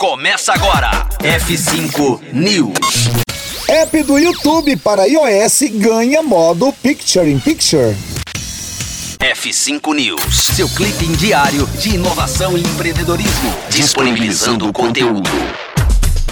Começa agora. F5 News. App do YouTube para iOS ganha modo Picture in Picture. F5 News, seu clipe diário de inovação e empreendedorismo, disponibilizando o conteúdo.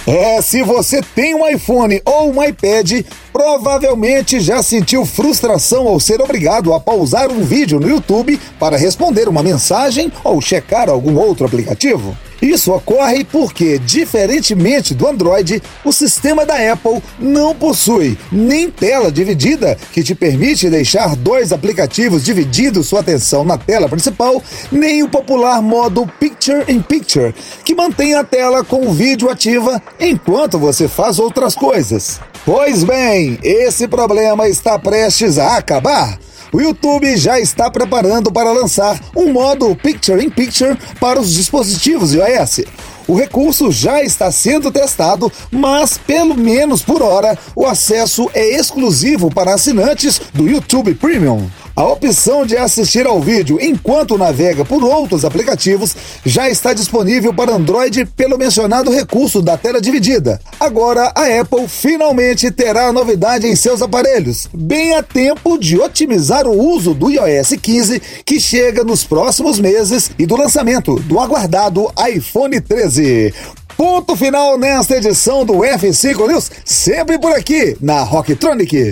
É, se você tem um iPhone ou um iPad, provavelmente já sentiu frustração ao ser obrigado a pausar um vídeo no YouTube para responder uma mensagem ou checar algum outro aplicativo. Isso ocorre porque, diferentemente do Android, o sistema da Apple não possui nem tela dividida, que te permite deixar dois aplicativos dividindo sua atenção na tela principal, nem o popular modo Picture in Picture, que mantém a tela com o vídeo ativa enquanto você faz outras coisas. Pois bem, esse problema está prestes a acabar o YouTube já está preparando para lançar um modo Picture in Picture para os dispositivos iOS. O recurso já está sendo testado, mas pelo menos por hora o acesso é exclusivo para assinantes do YouTube Premium. A opção de assistir ao vídeo enquanto navega por outros aplicativos já está disponível para Android pelo mencionado recurso da tela dividida. Agora a Apple finalmente terá a novidade em seus aparelhos, bem a tempo de otimizar o uso do iOS 15 que chega nos próximos meses e do lançamento do aguardado iPhone 13. Ponto final nesta edição do F5 News, sempre por aqui na Rocktronic.